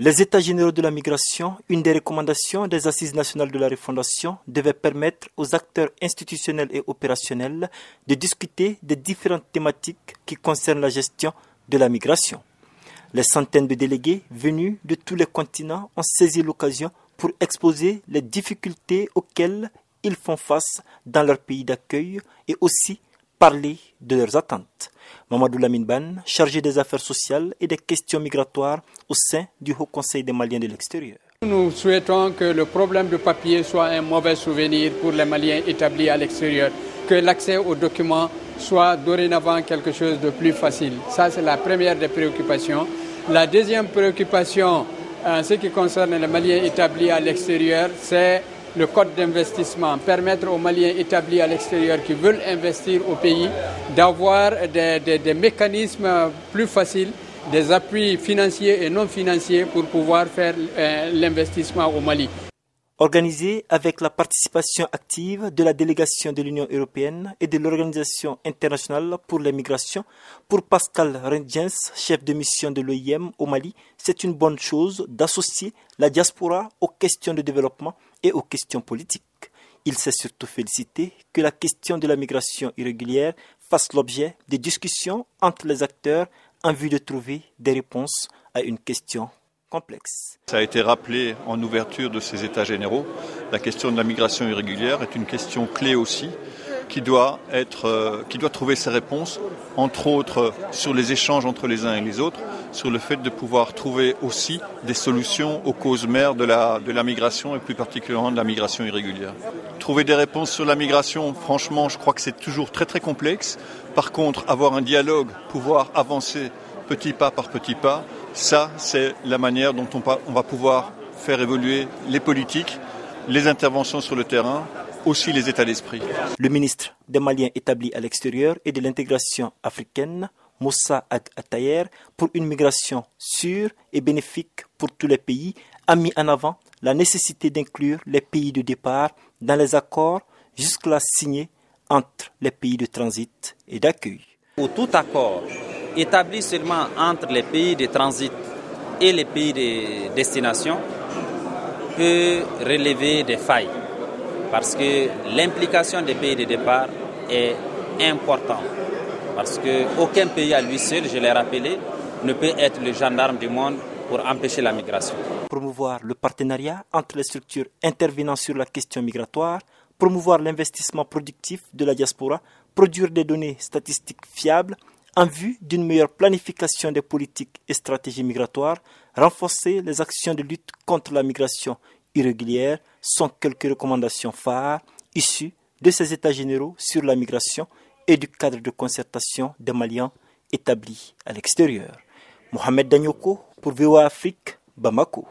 Les États généraux de la migration, une des recommandations des Assises nationales de la refondation, devait permettre aux acteurs institutionnels et opérationnels de discuter des différentes thématiques qui concernent la gestion de la migration. Les centaines de délégués venus de tous les continents ont saisi l'occasion pour exposer les difficultés auxquelles ils font face dans leur pays d'accueil et aussi parler de leurs attentes. Mamadou Lamine Ban, chargé des affaires sociales et des questions migratoires au sein du Haut Conseil des Maliens de l'extérieur. Nous souhaitons que le problème de papier soit un mauvais souvenir pour les Maliens établis à l'extérieur, que l'accès aux documents soit dorénavant quelque chose de plus facile. Ça, c'est la première des préoccupations. La deuxième préoccupation, en ce qui concerne les Maliens établis à l'extérieur, c'est le code d'investissement, permettre aux Maliens établis à l'extérieur qui veulent investir au pays d'avoir des, mécanismes plus faciles, des appuis financiers et non financiers pour pouvoir faire euh, l'investissement au Mali. Organisé avec la participation active de la délégation de l'Union européenne et de l'Organisation internationale pour les migrations, pour Pascal Rengens, chef de mission de l'OIM au Mali, c'est une bonne chose d'associer la diaspora aux questions de développement et aux questions politiques. Il s'est surtout félicité que la question de la migration irrégulière fasse l'objet de discussions entre les acteurs en vue de trouver des réponses à une question ça a été rappelé en ouverture de ces États généraux. La question de la migration irrégulière est une question clé aussi qui doit, être, euh, qui doit trouver ses réponses, entre autres sur les échanges entre les uns et les autres, sur le fait de pouvoir trouver aussi des solutions aux causes mères de la, de la migration et plus particulièrement de la migration irrégulière. Trouver des réponses sur la migration, franchement, je crois que c'est toujours très très complexe. Par contre, avoir un dialogue, pouvoir avancer petit pas par petit pas, ça, c'est la manière dont on va pouvoir faire évoluer les politiques, les interventions sur le terrain, aussi les états d'esprit. Le ministre des Maliens établi à l'extérieur et de l'intégration africaine, Moussa Atayer, pour une migration sûre et bénéfique pour tous les pays, a mis en avant la nécessité d'inclure les pays de départ dans les accords jusque-là signés entre les pays de transit et d'accueil. Pour tout accord établi seulement entre les pays de transit et les pays de destination peut relever des failles parce que l'implication des pays de départ est importante. Parce qu'aucun pays à lui seul, je l'ai rappelé, ne peut être le gendarme du monde pour empêcher la migration. Promouvoir le partenariat entre les structures intervenant sur la question migratoire, promouvoir l'investissement productif de la diaspora, produire des données statistiques fiables, en vue d'une meilleure planification des politiques et stratégies migratoires, renforcer les actions de lutte contre la migration irrégulière sont quelques recommandations phares issues de ces États généraux sur la migration et du cadre de concertation des Maliens établis à l'extérieur. Mohamed Danyoko pour VOA Afrique, Bamako.